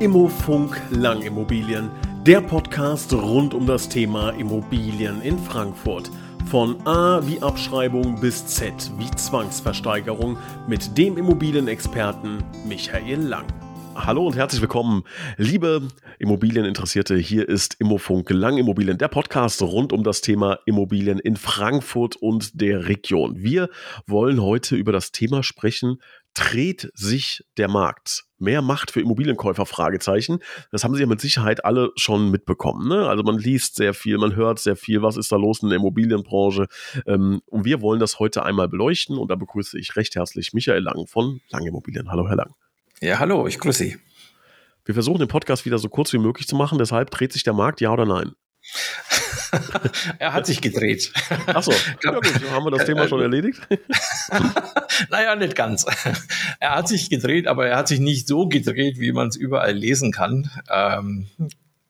Immofunk Langimmobilien, der Podcast rund um das Thema Immobilien in Frankfurt. Von A wie Abschreibung bis Z wie Zwangsversteigerung mit dem Immobilienexperten Michael Lang. Hallo und herzlich willkommen, liebe Immobilieninteressierte. Hier ist Immofunk Langimmobilien, der Podcast rund um das Thema Immobilien in Frankfurt und der Region. Wir wollen heute über das Thema sprechen, dreht sich der Markt. Mehr Macht für Immobilienkäufer? Fragezeichen. Das haben Sie ja mit Sicherheit alle schon mitbekommen. Ne? Also man liest sehr viel, man hört sehr viel. Was ist da los in der Immobilienbranche? Ähm, und wir wollen das heute einmal beleuchten. Und da begrüße ich recht herzlich Michael Lang von Lang Immobilien. Hallo, Herr Lang. Ja, hallo, ich grüße Sie. Wir versuchen den Podcast wieder so kurz wie möglich zu machen. Deshalb dreht sich der Markt, ja oder nein? er hat sich gedreht. Achso, ja gut, haben wir das Thema schon erledigt? naja, nicht ganz. Er hat sich gedreht, aber er hat sich nicht so gedreht, wie man es überall lesen kann. Ähm,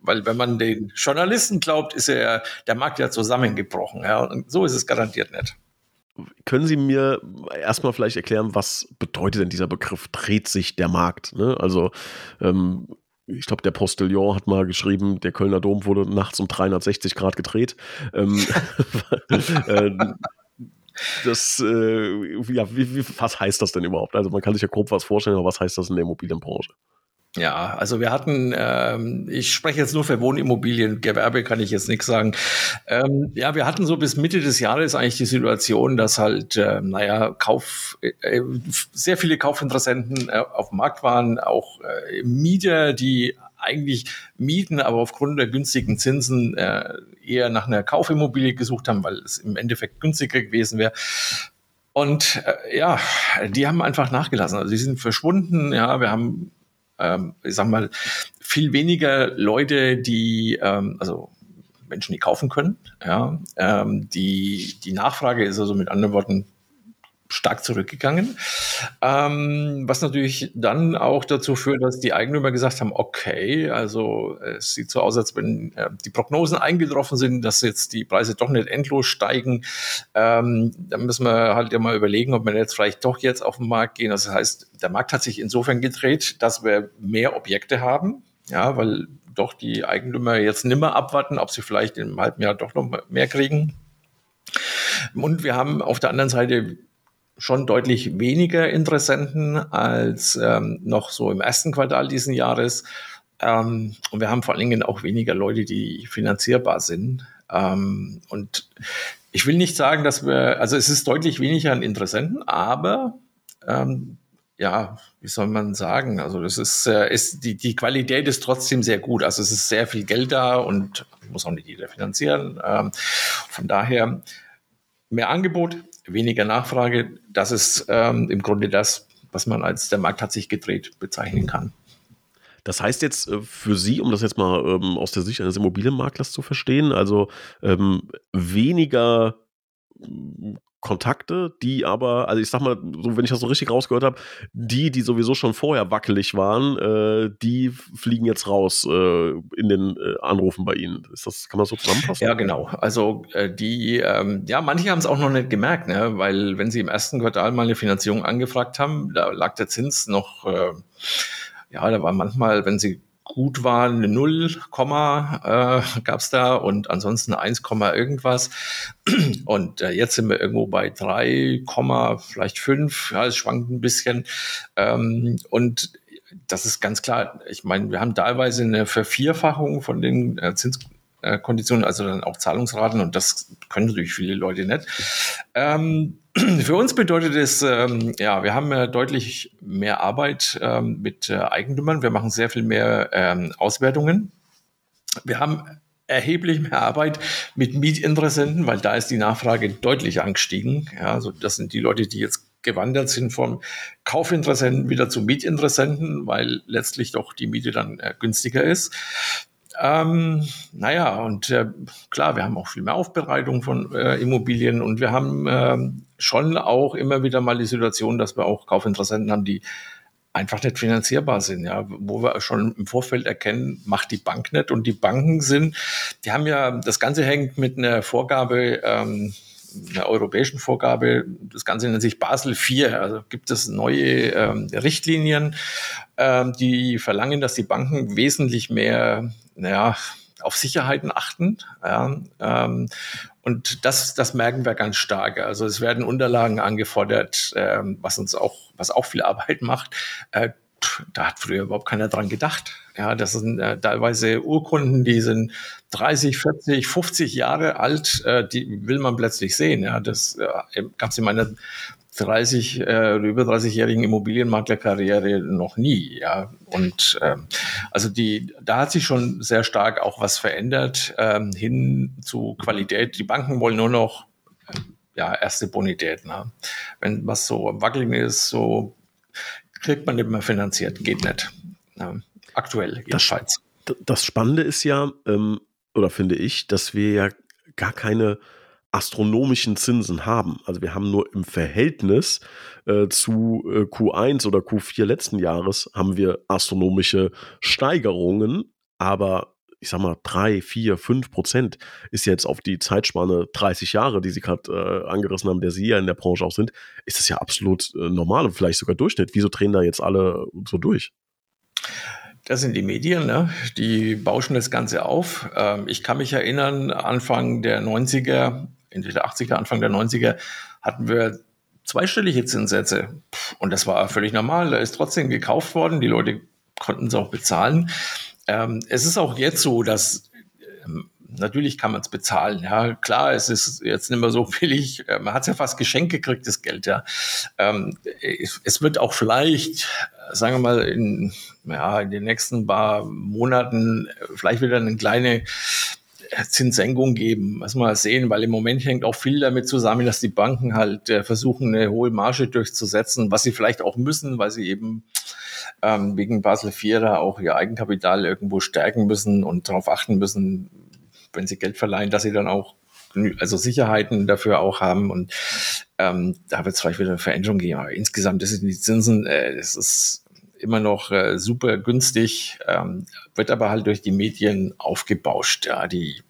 weil wenn man den Journalisten glaubt, ist er der Markt ja zusammengebrochen. Ja, und so ist es garantiert nicht. Können Sie mir erstmal vielleicht erklären, was bedeutet denn dieser Begriff, dreht sich der Markt? Ne? Also ähm, ich glaube, der Postillon hat mal geschrieben, der Kölner Dom wurde nachts um 360 Grad gedreht. Ähm, äh, das, äh, ja, wie, wie, was heißt das denn überhaupt? Also man kann sich ja grob was vorstellen, aber was heißt das in der Immobilienbranche? Ja, also wir hatten, ähm, ich spreche jetzt nur für Wohnimmobilien, Gewerbe kann ich jetzt nichts sagen. Ähm, ja, wir hatten so bis Mitte des Jahres eigentlich die Situation, dass halt, äh, naja, Kauf, äh, sehr viele Kaufinteressenten äh, auf dem Markt waren, auch äh, Mieter, die eigentlich mieten, aber aufgrund der günstigen Zinsen äh, eher nach einer Kaufimmobilie gesucht haben, weil es im Endeffekt günstiger gewesen wäre. Und äh, ja, die haben einfach nachgelassen. Also die sind verschwunden. Ja, wir haben ähm, ich sag mal, viel weniger Leute, die, ähm, also Menschen, die kaufen können. Ja, ähm, die, die Nachfrage ist also mit anderen Worten stark zurückgegangen. Ähm, was natürlich dann auch dazu führt, dass die Eigentümer gesagt haben, okay, also es sieht so aus, als wenn äh, die Prognosen eingetroffen sind, dass jetzt die Preise doch nicht endlos steigen. Ähm, dann müssen wir halt ja mal überlegen, ob wir jetzt vielleicht doch jetzt auf den Markt gehen. Das heißt, der Markt hat sich insofern gedreht, dass wir mehr Objekte haben, ja, weil doch die Eigentümer jetzt nimmer abwarten, ob sie vielleicht im halben Jahr doch noch mehr kriegen. Und wir haben auf der anderen Seite schon deutlich weniger Interessenten als ähm, noch so im ersten Quartal diesen Jahres. Ähm, und wir haben vor allen Dingen auch weniger Leute, die finanzierbar sind. Ähm, und ich will nicht sagen, dass wir, also es ist deutlich weniger an Interessenten, aber ähm, ja, wie soll man sagen? Also das ist, äh, ist die, die Qualität ist trotzdem sehr gut. Also es ist sehr viel Geld da und muss auch nicht jeder finanzieren. Ähm, von daher mehr Angebot, weniger Nachfrage. Das ist ähm, im Grunde das, was man als der Markt hat sich gedreht bezeichnen kann. Das heißt jetzt äh, für Sie, um das jetzt mal ähm, aus der Sicht eines Immobilienmaklers zu verstehen, also ähm, weniger Kontakte, die aber, also ich sag mal, so wenn ich das so richtig rausgehört habe, die, die sowieso schon vorher wackelig waren, äh, die fliegen jetzt raus äh, in den äh, Anrufen bei Ihnen. Ist das, kann man so zusammenfassen? Ja, genau. Also äh, die, ähm, ja, manche haben es auch noch nicht gemerkt, ne? weil wenn sie im ersten Quartal mal eine Finanzierung angefragt haben, da lag der Zins noch, äh, ja, da war manchmal, wenn sie gut war, eine 0, Komma äh, gab es da und ansonsten 1, irgendwas. Und äh, jetzt sind wir irgendwo bei 3, vielleicht 5. Ja, es schwankt ein bisschen. Ähm, und das ist ganz klar. Ich meine, wir haben teilweise eine Vervierfachung von den äh, Zinskonditionen, also dann auch Zahlungsraten und das können natürlich viele Leute nicht. Ähm, für uns bedeutet es, ähm, ja, wir haben ja deutlich mehr Arbeit ähm, mit äh, Eigentümern. Wir machen sehr viel mehr ähm, Auswertungen. Wir haben erheblich mehr Arbeit mit Mietinteressenten, weil da ist die Nachfrage deutlich angestiegen. Ja, also das sind die Leute, die jetzt gewandert sind vom Kaufinteressenten wieder zu Mietinteressenten, weil letztlich doch die Miete dann äh, günstiger ist. Ähm, naja, und äh, klar, wir haben auch viel mehr Aufbereitung von äh, Immobilien und wir haben ähm, schon auch immer wieder mal die Situation, dass wir auch Kaufinteressenten haben, die einfach nicht finanzierbar sind, ja, wo wir schon im Vorfeld erkennen, macht die Bank nicht und die Banken sind, die haben ja, das Ganze hängt mit einer Vorgabe ähm, einer europäischen Vorgabe. Das Ganze nennt sich Basel IV. Also gibt es neue ähm, Richtlinien, ähm, die verlangen, dass die Banken wesentlich mehr, naja, auf Sicherheiten achten. Ja, ähm, und das, das merken wir ganz stark. Also es werden Unterlagen angefordert, ähm, was uns auch, was auch viel Arbeit macht. Äh, da hat früher überhaupt keiner dran gedacht. Ja, das sind äh, teilweise Urkunden, die sind 30, 40, 50 Jahre alt, äh, die will man plötzlich sehen. Ja, das äh, gab es in meiner 30 äh, über 30-jährigen Immobilienmaklerkarriere noch nie. Ja, und ähm, also die, da hat sich schon sehr stark auch was verändert ähm, hin zu Qualität. Die Banken wollen nur noch ja erste Bonität. Ne? Wenn was so wackelig ist, so kriegt man nicht mehr finanziert, geht nicht. Ja, aktuell jedenfalls. Das, das Spannende ist ja, ähm, oder finde ich, dass wir ja gar keine astronomischen Zinsen haben. Also wir haben nur im Verhältnis äh, zu äh, Q1 oder Q4 letzten Jahres haben wir astronomische Steigerungen, aber ich sag mal, drei, vier, fünf Prozent ist jetzt auf die Zeitspanne 30 Jahre, die Sie gerade äh, angerissen haben, der Sie ja in der Branche auch sind, ist das ja absolut äh, normal und vielleicht sogar Durchschnitt. Wieso drehen da jetzt alle so durch? Das sind die Medien, ne? die bauschen das Ganze auf. Ähm, ich kann mich erinnern, Anfang der 90er Ende der 80er, Anfang der 90er hatten wir zweistellige Zinssätze. Und das war völlig normal. Da ist trotzdem gekauft worden. Die Leute konnten es auch bezahlen. Ähm, es ist auch jetzt so, dass natürlich kann man es bezahlen. Ja, klar, es ist jetzt nicht mehr so billig. Äh, man hat es ja fast geschenkt gekriegt, das Geld. Ja, ähm, es, wird auch vielleicht, sagen wir mal, in, ja, in den nächsten paar Monaten vielleicht wieder eine kleine Zinssenkung geben. Muss man sehen, weil im Moment hängt auch viel damit zusammen, dass die Banken halt äh, versuchen, eine hohe Marge durchzusetzen, was sie vielleicht auch müssen, weil sie eben ähm, wegen Basel IV da auch ihr Eigenkapital irgendwo stärken müssen und darauf achten müssen, wenn sie Geld verleihen, dass sie dann auch also Sicherheiten dafür auch haben und ähm, da wird es vielleicht wieder eine Veränderung geben. Aber insgesamt sind die Zinsen, äh, ist immer noch äh, super günstig, ähm, wird aber halt durch die Medien aufgebauscht. Ja, die,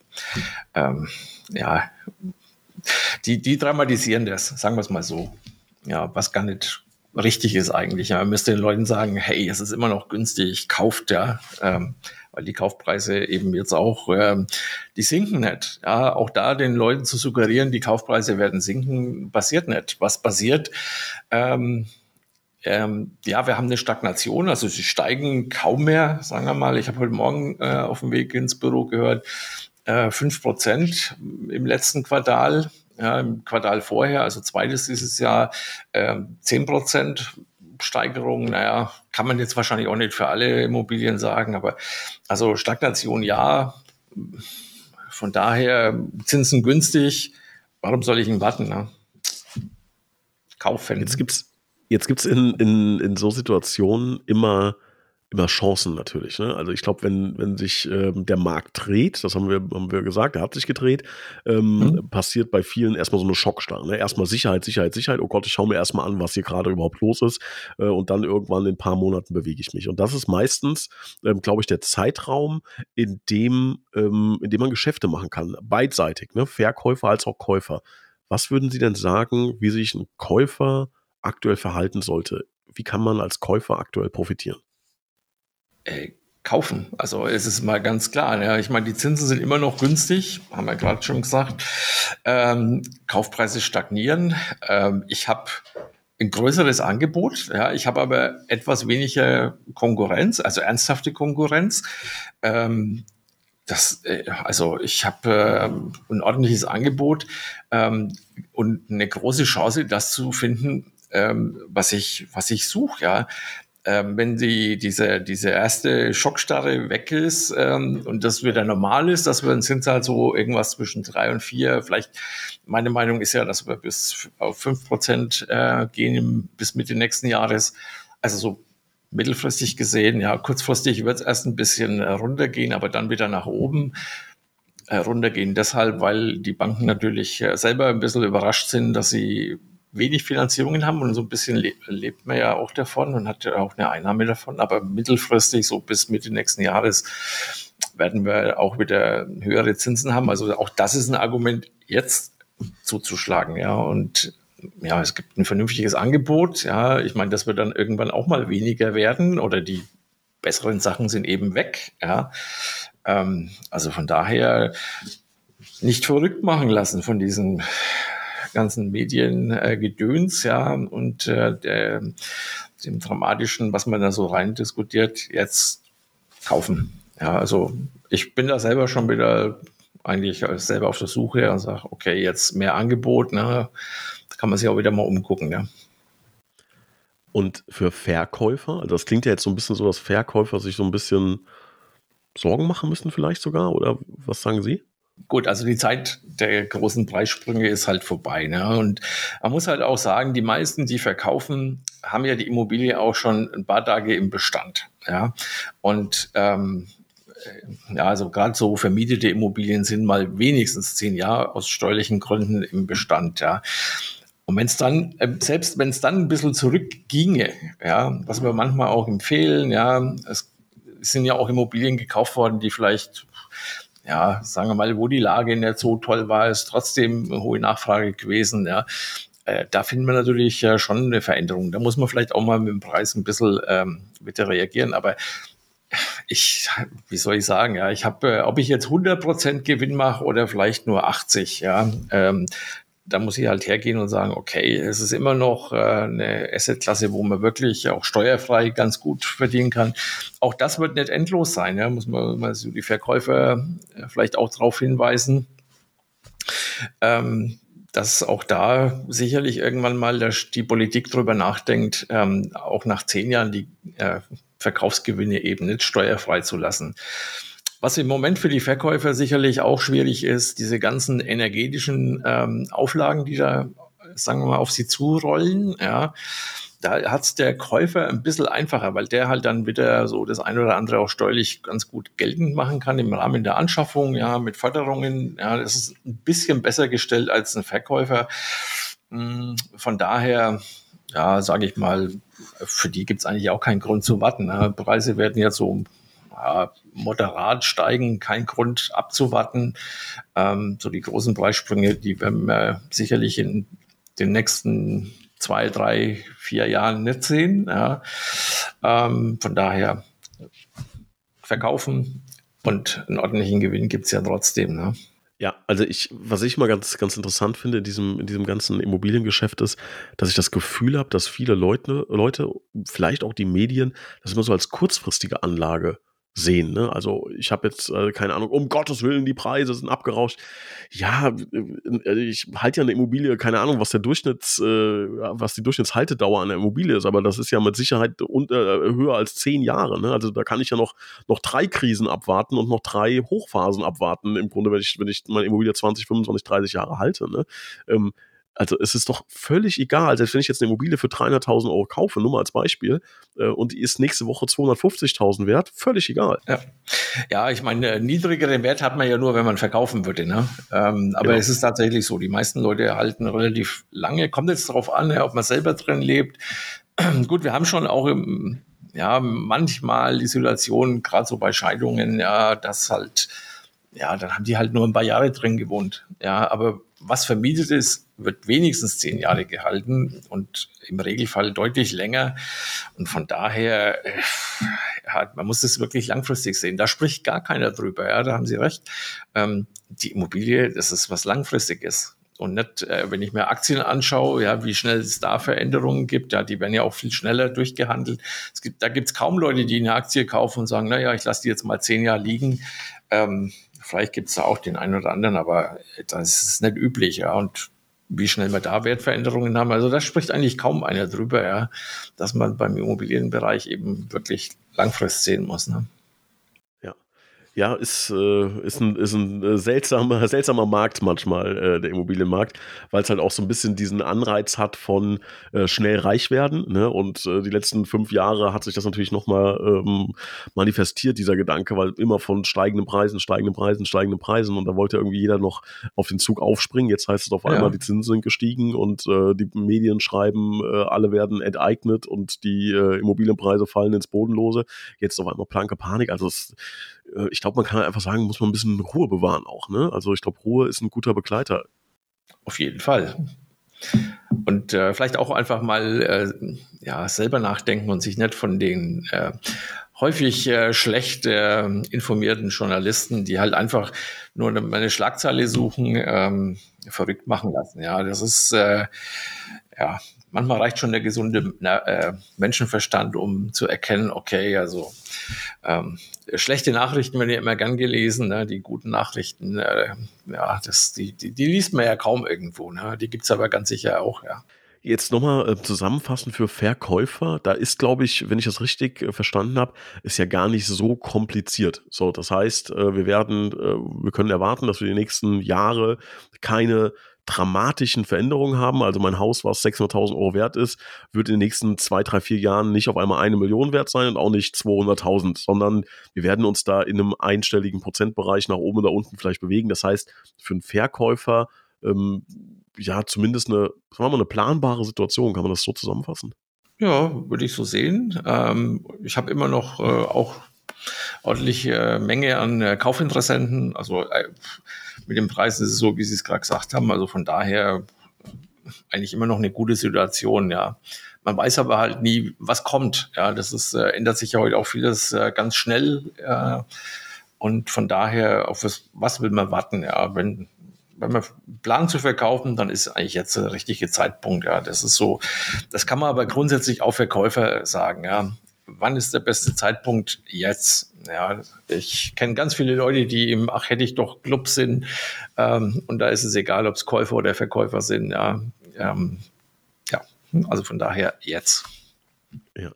ähm, ja, die, die dramatisieren das, sagen wir es mal so. Ja, was gar nicht richtig ist eigentlich. Man müsste den Leuten sagen, hey, es ist immer noch günstig, kauft ja, ähm, weil die Kaufpreise eben jetzt auch, ähm, die sinken nicht. Ja, auch da den Leuten zu suggerieren, die Kaufpreise werden sinken, passiert nicht. Was passiert? Ähm, ähm, ja, wir haben eine Stagnation, also sie steigen kaum mehr, sagen wir mal. Ich habe heute Morgen äh, auf dem Weg ins Büro gehört, äh, 5 Prozent im letzten Quartal. Ja, Im Quartal vorher, also zweites dieses Jahr, äh, 10 Prozent Steigerung. Naja, kann man jetzt wahrscheinlich auch nicht für alle Immobilien sagen, aber also Stagnation ja. Von daher Zinsen günstig. Warum soll ich ihn warten? Ne? Kaufen. Jetzt gibt's Jetzt gibt es in, in, in so Situationen immer, immer Chancen natürlich. Ne? Also ich glaube, wenn, wenn sich ähm, der Markt dreht, das haben wir, haben wir gesagt, der hat sich gedreht, ähm, mhm. passiert bei vielen erstmal so eine Schockstarre. Ne? Erstmal Sicherheit, Sicherheit, Sicherheit. Oh Gott, ich schaue mir erstmal an, was hier gerade überhaupt los ist. Äh, und dann irgendwann in ein paar Monaten bewege ich mich. Und das ist meistens, ähm, glaube ich, der Zeitraum, in dem, ähm, in dem man Geschäfte machen kann. Beidseitig, ne? Verkäufer als auch Käufer. Was würden Sie denn sagen, wie sich ein Käufer aktuell verhalten sollte? Wie kann man als Käufer aktuell profitieren? Äh, kaufen. Also es ist mal ganz klar. Ja. Ich meine, die Zinsen sind immer noch günstig, haben wir gerade schon gesagt. Ähm, Kaufpreise stagnieren. Ähm, ich habe ein größeres Angebot. Ja, ich habe aber etwas weniger Konkurrenz, also ernsthafte Konkurrenz. Ähm, das, äh, also ich habe äh, ein ordentliches Angebot ähm, und eine große Chance, das zu finden, ähm, was ich, was ich suche, ja. Ähm, wenn die, diese, diese erste Schockstarre weg ist ähm, und das wieder normal ist, dass wir sind halt so irgendwas zwischen drei und vier. Vielleicht, meine Meinung ist ja, dass wir bis auf fünf Prozent äh, gehen bis Mitte nächsten Jahres. Also so mittelfristig gesehen, ja, kurzfristig wird es erst ein bisschen runtergehen, aber dann wieder nach oben äh, runtergehen. Deshalb, weil die Banken natürlich äh, selber ein bisschen überrascht sind, dass sie wenig Finanzierungen haben und so ein bisschen le lebt man ja auch davon und hat ja auch eine Einnahme davon. Aber mittelfristig, so bis Mitte nächsten Jahres, werden wir auch wieder höhere Zinsen haben. Also auch das ist ein Argument, jetzt zuzuschlagen, ja. Und ja, es gibt ein vernünftiges Angebot, ja. Ich meine, das wird dann irgendwann auch mal weniger werden oder die besseren Sachen sind eben weg, ja. Ähm, also von daher nicht verrückt machen lassen von diesen ganzen Mediengedöns, äh, ja, und äh, der, dem dramatischen, was man da so rein diskutiert, jetzt kaufen. Ja, also ich bin da selber schon wieder eigentlich selber auf der Suche und sage, okay, jetzt mehr Angebot, ne, da kann man sich auch wieder mal umgucken, ja. Und für Verkäufer, also das klingt ja jetzt so ein bisschen so, dass Verkäufer sich so ein bisschen Sorgen machen müssen vielleicht sogar, oder was sagen Sie? Gut, also die Zeit der großen Preissprünge ist halt vorbei. Ne? Und man muss halt auch sagen, die meisten, die verkaufen, haben ja die Immobilie auch schon ein paar Tage im Bestand. Ja? Und ähm, ja, also gerade so vermietete Immobilien sind mal wenigstens zehn Jahre aus steuerlichen Gründen im Bestand. Ja. Und wenn es dann, äh, selbst wenn es dann ein bisschen zurückginge, ja, was wir manchmal auch empfehlen, ja, es sind ja auch Immobilien gekauft worden, die vielleicht ja, sagen wir mal, wo die Lage nicht so toll war, ist trotzdem eine hohe Nachfrage gewesen, ja. Äh, da finden wir natürlich äh, schon eine Veränderung. Da muss man vielleicht auch mal mit dem Preis ein bisschen ähm, bitte reagieren. Aber ich, wie soll ich sagen, ja, ich habe, äh, ob ich jetzt 100% Gewinn mache oder vielleicht nur 80, ja, ähm, da muss ich halt hergehen und sagen, okay, es ist immer noch äh, eine Assetklasse, wo man wirklich auch steuerfrei ganz gut verdienen kann. Auch das wird nicht endlos sein, ja, muss man mal so die Verkäufer äh, vielleicht auch darauf hinweisen. Ähm, dass auch da sicherlich irgendwann mal die Politik drüber nachdenkt, ähm, auch nach zehn Jahren die äh, Verkaufsgewinne eben nicht steuerfrei zu lassen. Was im Moment für die Verkäufer sicherlich auch schwierig ist, diese ganzen energetischen ähm, Auflagen, die da, sagen wir mal, auf sie zurollen, ja, da hat's der Käufer ein bisschen einfacher, weil der halt dann wieder so das eine oder andere auch steuerlich ganz gut geltend machen kann im Rahmen der Anschaffung, ja, mit Förderungen. Ja, das ist ein bisschen besser gestellt als ein Verkäufer. Hm, von daher, ja, sage ich mal, für die gibt's eigentlich auch keinen Grund zu warten. Ne? Preise werden jetzt so ja, moderat steigen, kein Grund abzuwarten. Ähm, so die großen Preissprünge, die werden wir sicherlich in den nächsten zwei, drei, vier Jahren nicht sehen. Ja. Ähm, von daher verkaufen und einen ordentlichen Gewinn gibt's ja trotzdem. Ne? Ja, also ich, was ich mal ganz, ganz interessant finde in diesem, in diesem ganzen Immobiliengeschäft ist, dass ich das Gefühl habe, dass viele Leute, Leute, vielleicht auch die Medien, das immer so als kurzfristige Anlage sehen. Ne? Also ich habe jetzt äh, keine Ahnung, um Gottes Willen, die Preise sind abgerauscht. Ja, äh, ich halte ja eine Immobilie, keine Ahnung, was der Durchschnitts, äh, was die Durchschnittshaltedauer an der Immobilie ist, aber das ist ja mit Sicherheit unter, äh, höher als zehn Jahre. Ne? Also da kann ich ja noch, noch drei Krisen abwarten und noch drei Hochphasen abwarten, im Grunde, wenn ich, wenn ich meine Immobilie 20, 25, 30 Jahre halte. Ne? Ähm, also es ist doch völlig egal, selbst wenn ich jetzt eine Immobilie für 300.000 Euro kaufe, nur mal als Beispiel, äh, und die ist nächste Woche 250.000 wert, völlig egal. Ja, ja ich meine, äh, niedrigeren Wert hat man ja nur, wenn man verkaufen würde. Ne? Ähm, aber genau. es ist tatsächlich so, die meisten Leute halten relativ lange, kommt jetzt darauf an, ja, ob man selber drin lebt. Gut, wir haben schon auch im, ja, manchmal die Situation, gerade so bei Scheidungen, ja, dass halt, ja, dann haben die halt nur ein paar Jahre drin gewohnt. Ja, aber was vermietet ist, wird wenigstens zehn Jahre gehalten und im Regelfall deutlich länger. Und von daher, äh, ja, man muss es wirklich langfristig sehen. Da spricht gar keiner drüber. Ja, da haben Sie recht. Ähm, die Immobilie, das ist was langfristiges. Und nicht, äh, wenn ich mir Aktien anschaue, ja, wie schnell es da Veränderungen gibt, ja, die werden ja auch viel schneller durchgehandelt. Es gibt, da gibt es kaum Leute, die eine Aktie kaufen und sagen, na ja, ich lasse die jetzt mal zehn Jahre liegen. Ähm, Vielleicht gibt es da auch den einen oder anderen, aber das ist nicht üblich, ja. Und wie schnell wir da Wertveränderungen haben. Also da spricht eigentlich kaum einer drüber, ja, dass man beim Immobilienbereich eben wirklich langfristig sehen muss. Ne? Ja, ist, äh, ist ein, ist ein äh, seltsamer, seltsamer Markt manchmal, äh, der Immobilienmarkt, weil es halt auch so ein bisschen diesen Anreiz hat von äh, schnell reich werden. Ne? Und äh, die letzten fünf Jahre hat sich das natürlich nochmal ähm, manifestiert, dieser Gedanke, weil immer von steigenden Preisen, steigenden Preisen, steigenden Preisen und da wollte irgendwie jeder noch auf den Zug aufspringen. Jetzt heißt es auf einmal, ja. die Zinsen sind gestiegen und äh, die Medien schreiben, alle werden enteignet und die Immobilienpreise fallen ins Bodenlose. Jetzt auf einmal planke Panik. Also es äh, ich glaube, man kann einfach sagen, muss man ein bisschen Ruhe bewahren auch. Ne? Also ich glaube, Ruhe ist ein guter Begleiter. Auf jeden Fall. Und äh, vielleicht auch einfach mal äh, ja, selber nachdenken und sich nicht von den äh, häufig äh, schlecht äh, informierten Journalisten, die halt einfach nur eine, eine Schlagzeile suchen, ähm, verrückt machen lassen. Ja, das ist äh, ja manchmal reicht schon der gesunde äh, Menschenverstand, um zu erkennen, okay, also ähm, schlechte Nachrichten werden ja immer gern gelesen, ne? die guten Nachrichten, äh, ja, das, die, die, die liest man ja kaum irgendwo, ne? die gibt's aber ganz sicher auch, ja. Jetzt nochmal äh, zusammenfassend für Verkäufer. Da ist, glaube ich, wenn ich das richtig äh, verstanden habe, ist ja gar nicht so kompliziert. So, das heißt, äh, wir werden, äh, wir können erwarten, dass wir die nächsten Jahre keine dramatischen Veränderungen haben. Also mein Haus, was 600.000 Euro wert ist, wird in den nächsten zwei, drei, vier Jahren nicht auf einmal eine Million wert sein und auch nicht 200.000, sondern wir werden uns da in einem einstelligen Prozentbereich nach oben oder unten vielleicht bewegen. Das heißt, für einen Verkäufer ähm, ja zumindest eine, sagen wir mal, eine planbare Situation. Kann man das so zusammenfassen? Ja, würde ich so sehen. Ähm, ich habe immer noch äh, auch ordentliche äh, Menge an äh, Kaufinteressenten. Also äh, mit den Preisen ist es so, wie Sie es gerade gesagt haben. Also von daher eigentlich immer noch eine gute Situation, ja. Man weiß aber halt nie, was kommt. Ja, das ist, äh, ändert sich ja heute auch vieles äh, ganz schnell. Äh, und von daher, auf was, was will man warten? Ja, wenn, wenn man plant zu verkaufen, dann ist eigentlich jetzt der richtige Zeitpunkt. Ja, das ist so. Das kann man aber grundsätzlich auch Verkäufer sagen. Ja, wann ist der beste Zeitpunkt? Jetzt. Ja, ich kenne ganz viele Leute, die im Ach hätte ich doch Club sind. Ähm, und da ist es egal, ob es Käufer oder Verkäufer sind. Ja, ähm, ja, also von daher jetzt. Ja.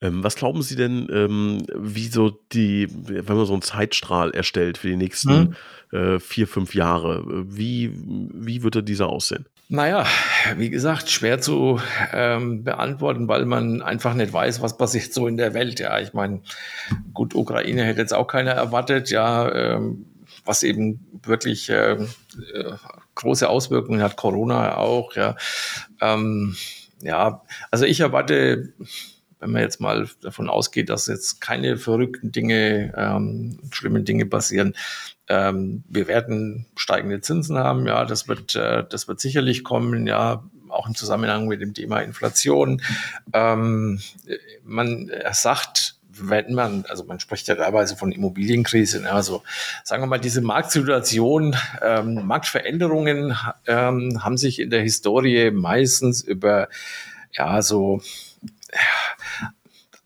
Ähm, was glauben Sie denn, ähm, wie so die, wenn man so einen Zeitstrahl erstellt für die nächsten hm. äh, vier, fünf Jahre, wie, wie würde dieser aussehen? Naja, wie gesagt, schwer zu ähm, beantworten, weil man einfach nicht weiß, was passiert so in der Welt. Ja, ich meine, gut, Ukraine hätte jetzt auch keiner erwartet, ja, ähm, was eben wirklich ähm, äh, große Auswirkungen hat, Corona auch, ja. Ähm, ja, also ich erwarte, wenn man jetzt mal davon ausgeht, dass jetzt keine verrückten Dinge, ähm, schlimmen Dinge passieren, ähm, wir werden steigende Zinsen haben, ja, das wird, äh, das wird sicherlich kommen, ja, auch im Zusammenhang mit dem Thema Inflation. Ähm, man sagt, wenn man, also man spricht ja teilweise von Immobilienkrise, ne, also sagen wir mal, diese Marktsituation, ähm, Marktveränderungen ähm, haben sich in der Historie meistens über ja so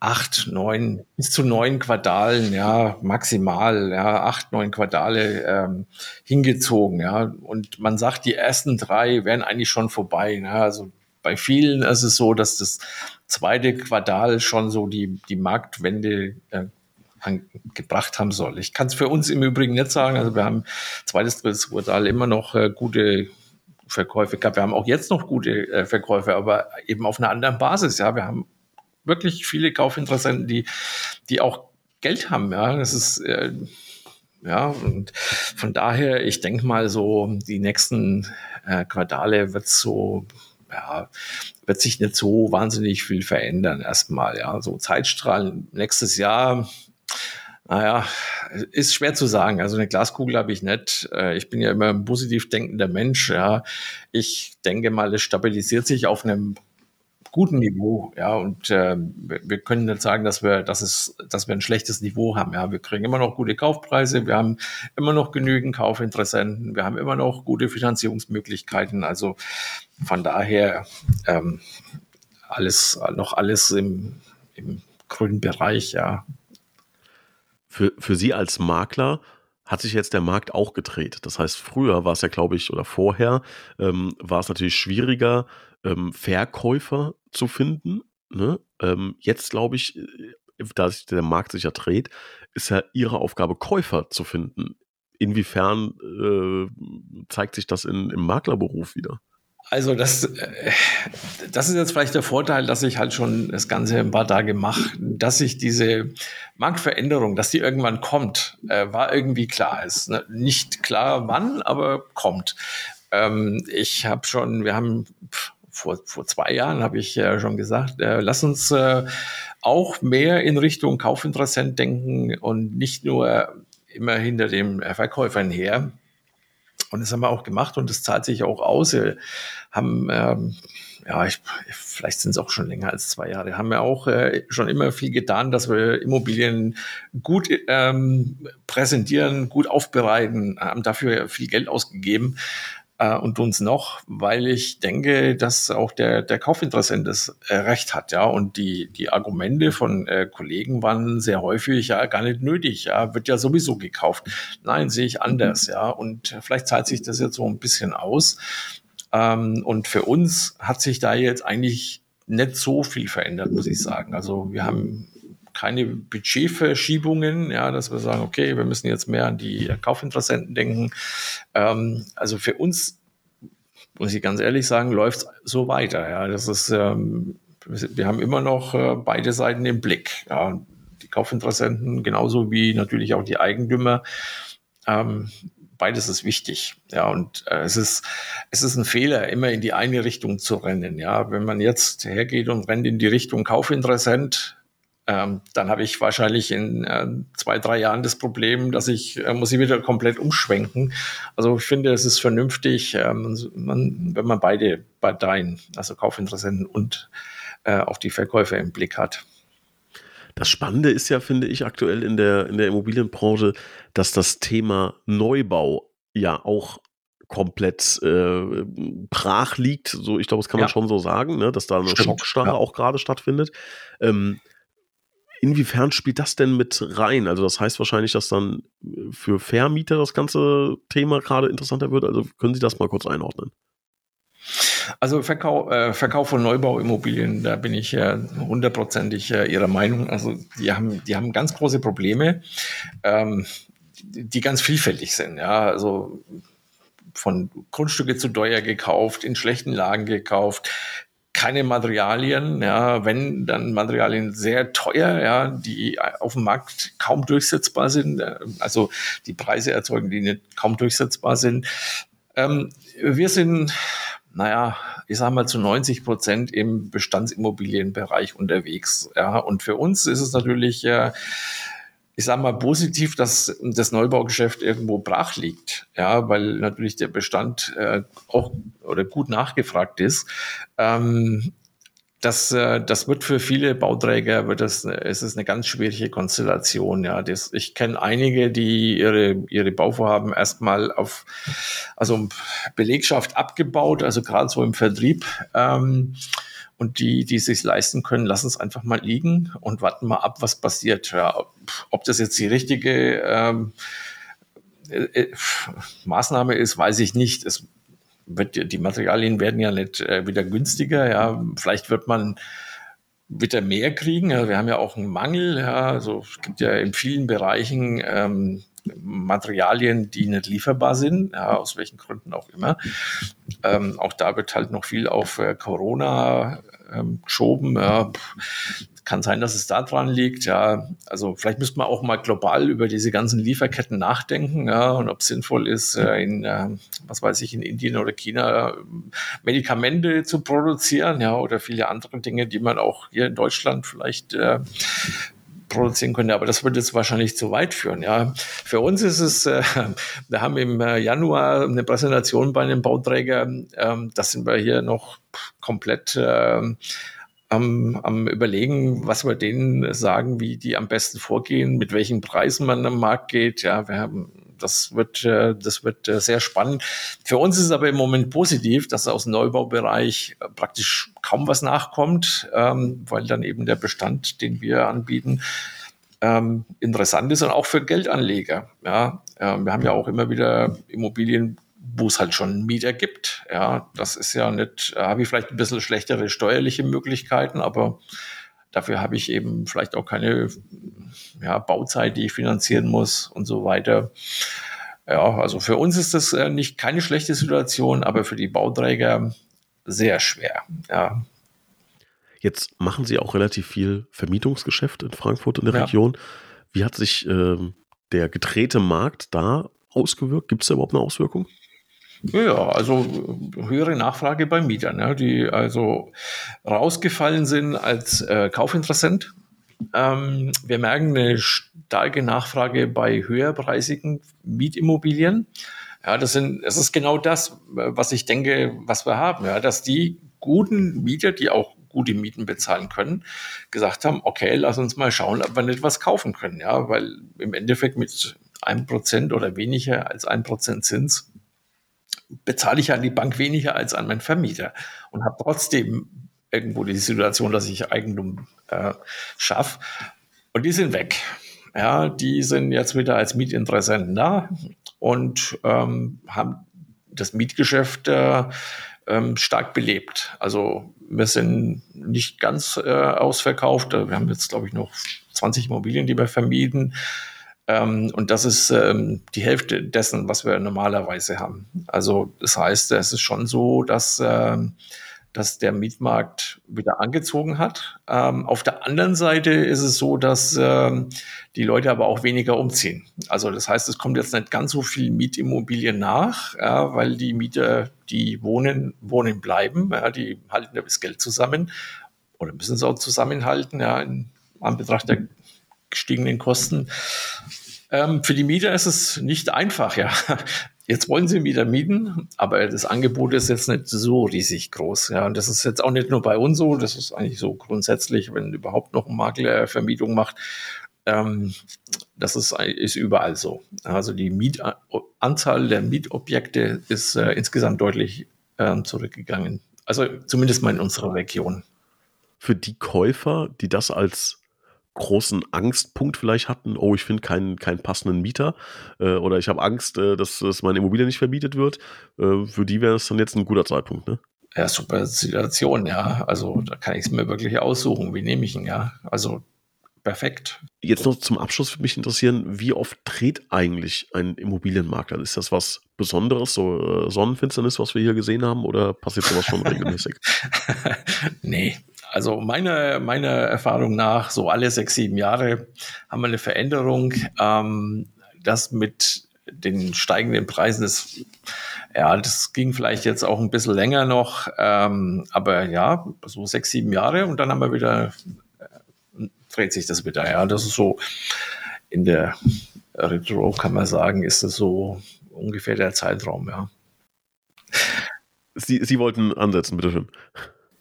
acht, neun, bis zu neun Quartalen, ja, maximal, ja, acht, neun Quartale ähm, hingezogen, ja. Und man sagt, die ersten drei wären eigentlich schon vorbei. Ja. Also bei vielen ist es so, dass das zweite Quartal schon so die, die Marktwende äh, gebracht haben soll. Ich kann es für uns im Übrigen nicht sagen. Also wir haben zweites, drittes Quartal immer noch äh, gute Verkäufe gehabt. Wir haben auch jetzt noch gute äh, Verkäufe, aber eben auf einer anderen Basis. Ja, wir haben wirklich viele Kaufinteressenten, die, die auch Geld haben. Ja, das ist, äh, ja, und von daher, ich denke mal so, die nächsten äh, Quartale wird so, ja, wird sich nicht so wahnsinnig viel verändern erstmal. Ja, so Zeitstrahlen nächstes Jahr, naja, ist schwer zu sagen. Also eine Glaskugel habe ich nicht. Äh, ich bin ja immer ein positiv denkender Mensch. Ja, ich denke mal, es stabilisiert sich auf einem guten Niveau, ja, und äh, wir können nicht sagen, dass wir, dass es, dass wir ein schlechtes Niveau haben. Ja, wir kriegen immer noch gute Kaufpreise, wir haben immer noch genügend Kaufinteressenten, wir haben immer noch gute Finanzierungsmöglichkeiten. Also von daher ähm, alles noch alles im, im grünen Bereich, ja. Für, für Sie als Makler hat sich jetzt der Markt auch gedreht. Das heißt, früher war es ja, glaube ich, oder vorher ähm, war es natürlich schwieriger, ähm, Verkäufer zu finden. Ne? Ähm, jetzt glaube ich, äh, da sich der Markt sich ja dreht, ist ja ihre Aufgabe, Käufer zu finden. Inwiefern äh, zeigt sich das in, im Maklerberuf wieder? Also das, äh, das ist jetzt vielleicht der Vorteil, dass ich halt schon das Ganze ein paar Tage mache, dass sich diese Marktveränderung, dass die irgendwann kommt, äh, war irgendwie klar. Ist ne? nicht klar wann, aber kommt. Ähm, ich habe schon, wir haben vor, vor zwei Jahren habe ich äh, schon gesagt, äh, lass uns äh, auch mehr in Richtung Kaufinteressent denken und nicht nur immer hinter den Verkäufern her. Und das haben wir auch gemacht und das zahlt sich auch aus. Wir haben, ähm, ja, ich, vielleicht sind es auch schon länger als zwei Jahre, haben wir auch äh, schon immer viel getan, dass wir Immobilien gut ähm, präsentieren, gut aufbereiten, haben dafür viel Geld ausgegeben äh, und tun es noch, weil ich denke, dass auch der, der Kaufinteressent das äh, Recht hat, ja. Und die, die Argumente von äh, Kollegen waren sehr häufig, ja, gar nicht nötig, ja, wird ja sowieso gekauft. Nein, sehe ich anders, ja. Und vielleicht zahlt sich das jetzt so ein bisschen aus. Ähm, und für uns hat sich da jetzt eigentlich nicht so viel verändert, muss ich sagen. Also wir haben keine Budgetverschiebungen, ja, dass wir sagen, okay, wir müssen jetzt mehr an die Kaufinteressenten denken. Ähm, also für uns, muss ich ganz ehrlich sagen, läuft es so weiter. Ja, das ist, ähm, wir haben immer noch äh, beide Seiten im Blick. Ja, die Kaufinteressenten genauso wie natürlich auch die Eigentümer. Ähm, beides ist wichtig. Ja, und äh, es ist, es ist ein Fehler, immer in die eine Richtung zu rennen. Ja, wenn man jetzt hergeht und rennt in die Richtung Kaufinteressent, ähm, dann habe ich wahrscheinlich in äh, zwei, drei Jahren das Problem, dass ich, äh, muss ich wieder komplett umschwenken. Also ich finde, es ist vernünftig, äh, man, wenn man beide Parteien, also Kaufinteressenten und äh, auch die Verkäufer im Blick hat. Das Spannende ist ja, finde ich, aktuell in der, in der Immobilienbranche, dass das Thema Neubau ja auch komplett äh, brach liegt. So, ich glaube, das kann man ja. schon so sagen, ne, dass da eine Stimmt, Schockstarre ja. auch gerade stattfindet. Ähm, Inwiefern spielt das denn mit rein? Also das heißt wahrscheinlich, dass dann äh, für Vermieter das ganze Thema gerade interessanter wird. Also können Sie das mal kurz einordnen? Also Verkauf, äh, Verkauf von Neubauimmobilien, da bin ich äh, hundertprozentig äh, Ihrer Meinung. Also die haben, die haben ganz große Probleme, ähm, die, ganz vielfältig sind. Ja, also von Grundstücke zu teuer gekauft, in schlechten Lagen gekauft, keine Materialien, ja, wenn dann Materialien sehr teuer, ja, die auf dem Markt kaum durchsetzbar sind, also die Preise erzeugen, die nicht kaum durchsetzbar sind. Ähm, wir sind, naja, ich sage mal zu 90 Prozent im Bestandsimmobilienbereich unterwegs, ja, und für uns ist es natürlich äh, ich sage mal positiv, dass das Neubaugeschäft irgendwo brach liegt, ja, weil natürlich der Bestand äh, auch oder gut nachgefragt ist. Ähm, das, äh, das wird für viele Bauträger wird das, es ist eine ganz schwierige Konstellation. Ja, das, ich kenne einige, die ihre ihre Bauvorhaben erstmal auf also Belegschaft abgebaut, also gerade so im Vertrieb. Ähm, und die, die sich leisten können, lassen es einfach mal liegen und warten mal ab, was passiert. Ja, ob das jetzt die richtige ähm, äh, äh Maßnahme ist, weiß ich nicht. Es wird, die Materialien werden ja nicht äh, wieder günstiger. Ja, vielleicht wird man wieder mehr kriegen. Ja, wir haben ja auch einen Mangel. Ja, also es gibt ja in vielen Bereichen ähm, Materialien, die nicht lieferbar sind, ja, aus welchen Gründen auch immer. Ähm, auch da wird halt noch viel auf äh, Corona ähm, geschoben. Ja, kann sein, dass es da dran liegt. Ja, also vielleicht müsste man auch mal global über diese ganzen Lieferketten nachdenken. Ja, und ob es sinnvoll ist, äh, in, äh, was weiß ich, in Indien oder China äh, Medikamente zu produzieren. Ja, oder viele andere Dinge, die man auch hier in Deutschland vielleicht äh, produzieren könnte. Aber das würde jetzt wahrscheinlich zu weit führen. Ja, für uns ist es, äh, wir haben im äh, Januar eine Präsentation bei einem Bauträger. Ähm, das sind wir hier noch komplett äh, am, am überlegen, was wir denen sagen, wie die am besten vorgehen, mit welchen Preisen man am Markt geht. Ja, wir haben das wird, äh, das wird äh, sehr spannend. Für uns ist es aber im Moment positiv, dass aus dem Neubaubereich äh, praktisch kaum was nachkommt, ähm, weil dann eben der Bestand, den wir anbieten, ähm, interessant ist und auch für Geldanleger. Ja, wir haben ja auch immer wieder Immobilien, wo es halt schon Mieter gibt. Ja, das ist ja nicht, habe ich vielleicht ein bisschen schlechtere steuerliche Möglichkeiten, aber dafür habe ich eben vielleicht auch keine ja, Bauzeit, die ich finanzieren muss und so weiter. Ja, also für uns ist das äh, nicht keine schlechte Situation, aber für die Bauträger sehr schwer. Ja. Jetzt machen Sie auch relativ viel Vermietungsgeschäft in Frankfurt und der ja. Region. Wie hat sich ähm, der gedrehte Markt da ausgewirkt? Gibt es da überhaupt eine Auswirkung? Ja, also höhere Nachfrage bei Mietern, ja, die also rausgefallen sind als äh, Kaufinteressent ähm, wir merken eine starke Nachfrage bei höherpreisigen Mietimmobilien. Ja, das sind, es ist genau das, was ich denke, was wir haben, ja, dass die guten Mieter, die auch gute Mieten bezahlen können, gesagt haben, okay, lass uns mal schauen, ob wir nicht was kaufen können, ja, weil im Endeffekt mit einem Prozent oder weniger als ein Prozent Zins bezahle ich an die Bank weniger als an meinen Vermieter und habe trotzdem irgendwo die Situation, dass ich Eigentum äh, schaffe. Und die sind weg. Ja, die sind jetzt wieder als Mietinteressenten da und ähm, haben das Mietgeschäft äh, ähm, stark belebt. Also wir sind nicht ganz äh, ausverkauft. Wir haben jetzt, glaube ich, noch 20 Immobilien, die wir vermieten. Ähm, und das ist ähm, die Hälfte dessen, was wir normalerweise haben. Also das heißt, es ist schon so, dass ähm, dass der Mietmarkt wieder angezogen hat. Ähm, auf der anderen Seite ist es so, dass ähm, die Leute aber auch weniger umziehen. Also das heißt, es kommt jetzt nicht ganz so viel Mietimmobilien nach, ja, weil die Mieter, die wohnen, wohnen bleiben, ja, die halten das Geld zusammen oder müssen es auch zusammenhalten, ja, in Anbetracht der gestiegenen Kosten. Ähm, für die Mieter ist es nicht einfach, ja. Jetzt wollen sie wieder mieten, aber das Angebot ist jetzt nicht so riesig groß. Ja, und das ist jetzt auch nicht nur bei uns so, das ist eigentlich so grundsätzlich, wenn überhaupt noch ein Makler Vermietung macht. Ähm, das ist, ist überall so. Also die Mietanzahl der Mietobjekte ist äh, insgesamt deutlich äh, zurückgegangen. Also zumindest mal in unserer Region. Für die Käufer, die das als großen Angstpunkt vielleicht hatten, oh, ich finde keinen, keinen passenden Mieter äh, oder ich habe Angst, äh, dass, dass meine Immobilie nicht vermietet wird, äh, für die wäre es dann jetzt ein guter Zeitpunkt, ne? Ja, super Situation, ja. Also da kann ich es mir wirklich aussuchen, wie nehme ich ihn, ja. Also perfekt. Jetzt noch zum Abschluss würde mich interessieren, wie oft dreht eigentlich ein Immobilienmakler? Ist das was Besonderes, so äh, Sonnenfinsternis, was wir hier gesehen haben, oder passiert sowas schon regelmäßig? nee, also meine, meiner Erfahrung nach, so alle sechs, sieben Jahre haben wir eine Veränderung. Ähm, das mit den steigenden Preisen, das, ja, das ging vielleicht jetzt auch ein bisschen länger noch, ähm, aber ja, so sechs, sieben Jahre und dann haben wir wieder, äh, dreht sich das wieder. Ja, das ist so in der Retro, kann man sagen, ist das so ungefähr der Zeitraum, ja. Sie, Sie wollten ansetzen, bitteschön.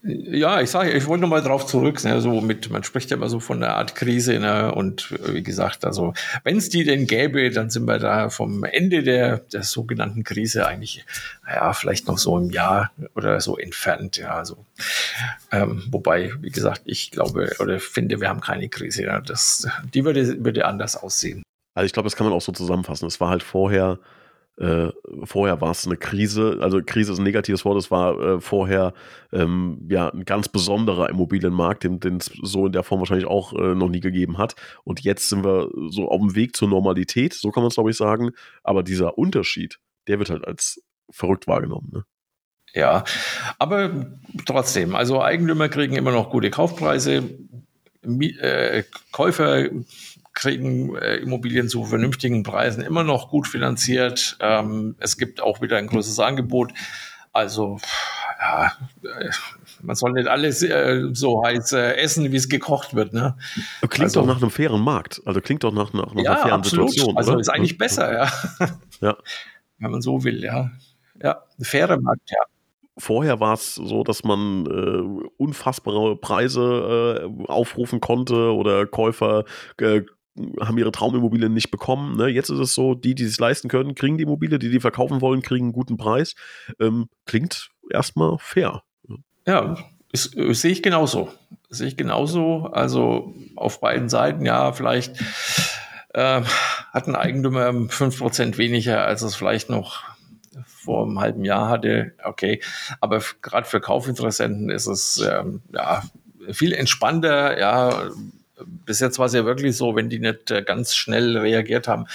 Ja, ich sage, ich wollte nochmal drauf zurück. Ne, so mit, man spricht ja immer so von einer Art Krise. Ne, und wie gesagt, also wenn es die denn gäbe, dann sind wir da vom Ende der, der sogenannten Krise eigentlich, naja, vielleicht noch so im Jahr oder so entfernt. Ja, also, ähm, wobei, wie gesagt, ich glaube oder finde, wir haben keine Krise. Ja, das, die würde, würde anders aussehen. Also ich glaube, das kann man auch so zusammenfassen. Es war halt vorher äh, vorher war es eine Krise, also Krise ist ein negatives Wort, es war äh, vorher ähm, ja ein ganz besonderer Immobilienmarkt, den es so in der Form wahrscheinlich auch äh, noch nie gegeben hat. Und jetzt sind wir so auf dem Weg zur Normalität, so kann man es glaube ich sagen. Aber dieser Unterschied, der wird halt als verrückt wahrgenommen. Ne? Ja, aber trotzdem, also Eigentümer kriegen immer noch gute Kaufpreise. Äh, Käufer kriegen äh, Immobilien zu vernünftigen Preisen immer noch gut finanziert. Ähm, es gibt auch wieder ein großes Angebot. Also ja, äh, man soll nicht alles äh, so heiß äh, essen, wie es gekocht wird. Ne? Klingt also, doch nach einem fairen Markt. Also klingt doch nach, nach, nach ja, einer fairen absolut. Situation. Also oder? ist eigentlich besser, ja. ja. Wenn man so will, ja. Ja, ein fairer Markt, ja. Vorher war es so, dass man äh, unfassbare Preise äh, aufrufen konnte oder Käufer äh, haben ihre Traumimmobilien nicht bekommen. Ne? Jetzt ist es so, die, die es leisten können, kriegen die Immobilie, die die verkaufen wollen, kriegen einen guten Preis. Ähm, klingt erstmal fair. Ja, ist, sehe ich genauso. Sehe ich genauso. Also auf beiden Seiten, ja, vielleicht äh, hat ein Eigentümer 5% weniger, als es vielleicht noch vor einem halben Jahr hatte. Okay, aber gerade für Kaufinteressenten ist es ähm, ja, viel entspannter, ja, bis jetzt war es ja wirklich so, wenn die nicht äh, ganz schnell reagiert haben,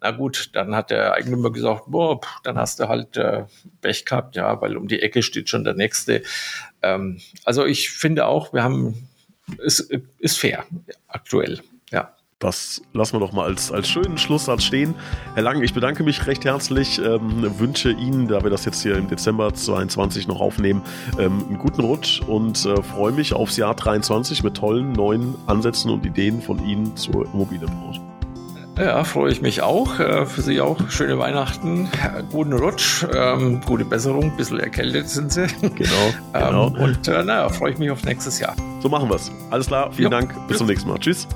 na gut, dann hat der Eigentümer gesagt, boah, dann hast du halt äh, Pech gehabt, ja, weil um die Ecke steht schon der nächste. Ähm, also ich finde auch, wir haben, es ist fair aktuell, ja. Das lassen wir doch mal als, als schönen Schlusssatz stehen. Herr Lang, ich bedanke mich recht herzlich, ähm, wünsche Ihnen, da wir das jetzt hier im Dezember 22 noch aufnehmen, ähm, einen guten Rutsch und äh, freue mich aufs Jahr 23 mit tollen neuen Ansätzen und Ideen von Ihnen zur Immobilienbranche. Ja, freue ich mich auch. Äh, für Sie auch schöne Weihnachten, guten Rutsch, ähm, gute Besserung. Ein bisschen erkältet sind Sie. Genau. genau. Ähm, und äh, naja, freue ich mich auf nächstes Jahr. So machen wir es. Alles klar, vielen jo, Dank. Bis tschüss. zum nächsten Mal. Tschüss.